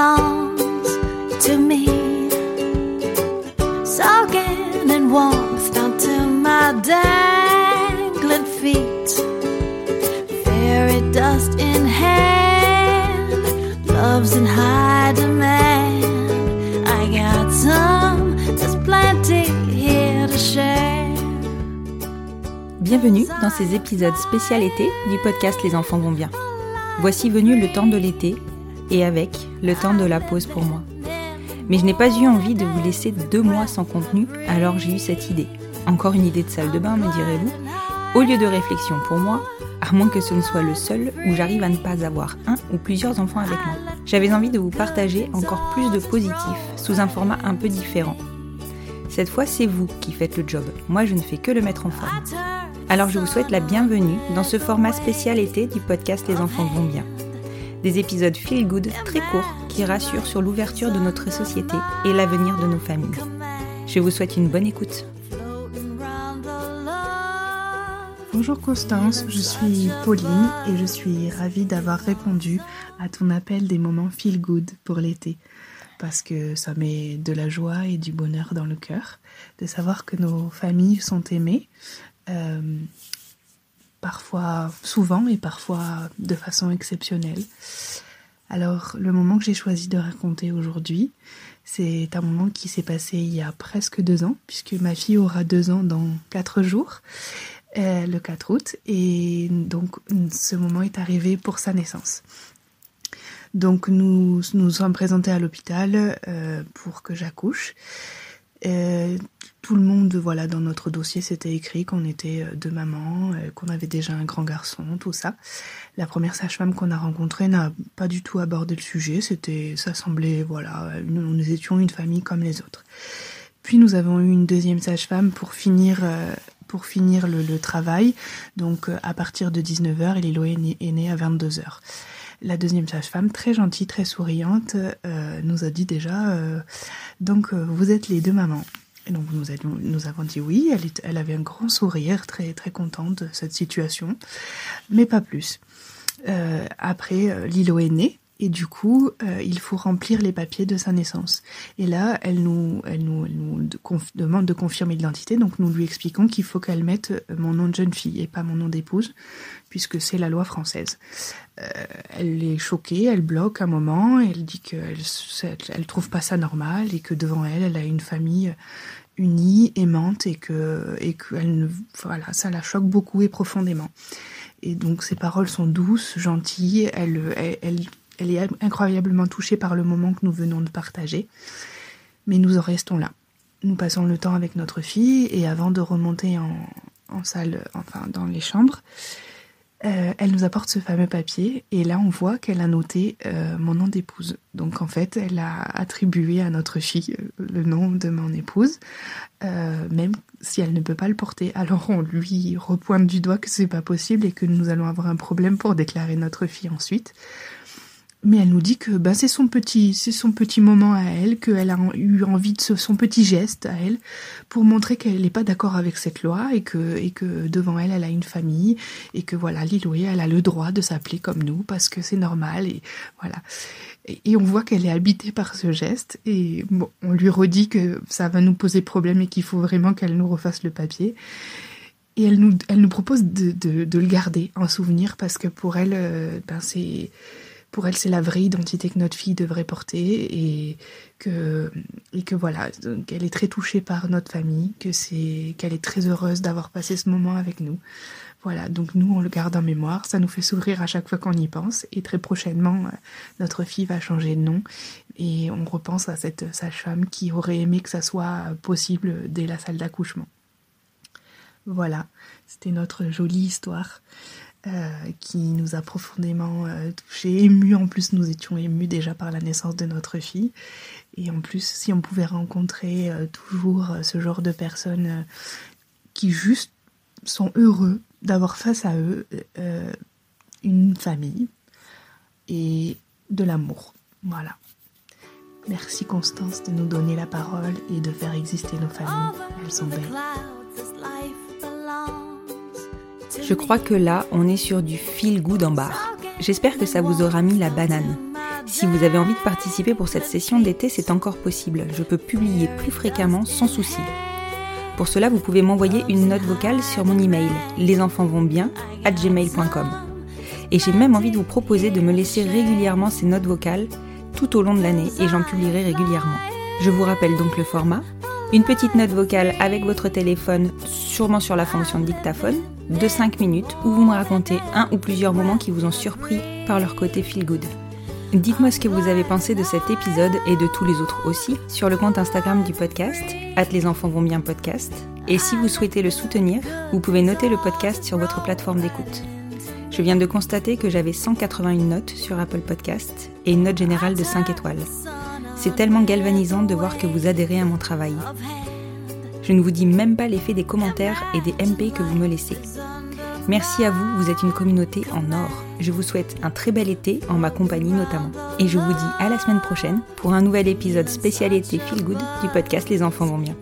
Belongs to me. Soaking in warmth down to my dangling feet. Fairy dust in hand, love's in high demand. I got some, there's plenty here to share. Bienvenue dans ces épisodes spécial été du podcast Les enfants vont bien. Voici venu le temps de l'été et avec le temps de la pause pour moi. Mais je n'ai pas eu envie de vous laisser deux mois sans contenu, alors j'ai eu cette idée. Encore une idée de salle de bain, me direz-vous Au lieu de réflexion pour moi, à moins que ce ne soit le seul où j'arrive à ne pas avoir un ou plusieurs enfants avec moi. J'avais envie de vous partager encore plus de positifs sous un format un peu différent. Cette fois, c'est vous qui faites le job. Moi, je ne fais que le mettre en forme. Alors, je vous souhaite la bienvenue dans ce format spécial été du podcast Les enfants vont bien. Des épisodes feel good très courts qui rassurent sur l'ouverture de notre société et l'avenir de nos familles. Je vous souhaite une bonne écoute. Bonjour Constance, je suis Pauline et je suis ravie d'avoir répondu à ton appel des moments feel good pour l'été. Parce que ça met de la joie et du bonheur dans le cœur de savoir que nos familles sont aimées, euh, parfois souvent et parfois de façon exceptionnelle. Alors le moment que j'ai choisi de raconter aujourd'hui, c'est un moment qui s'est passé il y a presque deux ans, puisque ma fille aura deux ans dans quatre jours, euh, le 4 août, et donc ce moment est arrivé pour sa naissance. Donc nous nous sommes présentés à l'hôpital euh, pour que j'accouche. Euh, tout le monde, voilà, dans notre dossier, c'était écrit qu'on était euh, deux mamans, euh, qu'on avait déjà un grand garçon, tout ça. La première sage-femme qu'on a rencontrée n'a pas du tout abordé le sujet. C'était, ça semblait, voilà, nous, étions une famille comme les autres. Puis nous avons eu une deuxième sage-femme pour finir, euh, pour finir le, le travail. Donc à partir de 19h, et Lilo est né, est né à 22h. La deuxième sage-femme, très gentille, très souriante, euh, nous a dit déjà, euh, donc euh, vous êtes les deux mamans. Et donc nous, avons dit oui, elle, avait un grand sourire, très très contente de cette situation, mais pas plus. Après, Lilo est née. Et du coup, euh, il faut remplir les papiers de sa naissance. Et là, elle nous, elle elle demande de confirmer l'identité. Donc, nous lui expliquons qu'il faut qu'elle mette euh, mon nom de jeune fille et pas mon nom d'épouse, puisque c'est la loi française. Euh, elle est choquée, elle bloque un moment, elle dit qu'elle elle trouve pas ça normal et que devant elle, elle a une famille unie, aimante et que et qu'elle ne voilà, ça la choque beaucoup et profondément. Et donc ses paroles sont douces, gentilles, elle elle, elle, elle est incroyablement touchée par le moment que nous venons de partager. Mais nous en restons là. Nous passons le temps avec notre fille et avant de remonter en, salle, enfin dans les chambres, euh, elle nous apporte ce fameux papier et là on voit qu'elle a noté euh, mon nom d'épouse. Donc en fait, elle a attribué à notre fille euh, le nom de mon épouse, même si elle ne peut pas le porter. Alors on lui repointe du doigt que c'est pas possible et que nous allons avoir un problème pour déclarer notre fille ensuite. Mais elle nous dit que bah, c'est son petit, c'est son petit moment à elle, qu'elle a eu envie de ce- son petit geste à elle pour montrer qu'elle n'est pas d'accord avec cette loi et que, et que devant elle, elle a une famille et que voilà, Liloé, elle a le droit de s'appeler comme nous parce que c'est normal et voilà. Et, et on voit qu'elle est habitée par ce geste et bon, on lui redit que ça va nous poser problème et qu'il faut vraiment qu'elle nous refasse le papier. Et elle nous, elle nous propose de, de, de le garder en souvenir parce que pour elle, euh, ben c'est pour elle, c'est la vraie identité que notre fille devrait porter et que, et que voilà, qu'elle est très touchée par notre famille, que c'est, qu'elle est très heureuse d'avoir passé ce moment avec nous. Voilà, donc nous, on le garde en mémoire, ça nous fait sourire à chaque fois qu'on y pense, et très prochainement, euh, notre fille va changer de nom, et on repense à cette sage-femme qui aurait aimé que ça soit possible dès la salle d'accouchement. Voilà, c'était notre jolie histoire. Euh, qui nous a profondément euh, touchés, émus. En plus, nous étions émus déjà par la naissance de notre fille. Et en plus, si on pouvait rencontrer euh, toujours ce genre de personnes qui juste sont heureux d'avoir face à eux une famille et de l'amour. Voilà. Merci Constance de nous donner la parole et de faire exister nos familles. Elles sont belles. Je crois que là, on est sur du feel good en bar. J'espère que ça vous aura mis la banane. Si vous avez envie de participer pour cette session d'été, c'est encore possible. Je peux publier plus fréquemment sans souci. Pour cela, vous pouvez m'envoyer une note vocale sur mon email gmail.com Et j'ai même envie de vous proposer de me laisser régulièrement ces notes vocales tout au long de l'année et j'en publierai régulièrement. Je vous rappelle donc le format. Une petite note vocale avec votre téléphone, sûrement sur la fonction dictaphone, de 5 minutes où vous me racontez un ou plusieurs moments qui vous ont surpris par leur côté feel good. Dites-moi ce que vous avez pensé de cet épisode et de tous les autres aussi sur le compte Instagram du podcast, les enfants vont bien podcast. Et si vous souhaitez le soutenir, vous pouvez noter le podcast sur votre plateforme d'écoute. Je viens de constater que j'avais 181 notes sur Apple Podcast et une note générale de 5 étoiles. C'est tellement galvanisant de voir que vous adhérez à mon travail. Je ne vous dis même pas l'effet des commentaires et des MP que vous me laissez. Merci à vous, vous êtes une communauté en or. Je vous souhaite un très bel été, en ma compagnie notamment. Et je vous dis à la semaine prochaine pour un nouvel épisode spécialité Feel Good du podcast Les enfants vont bien.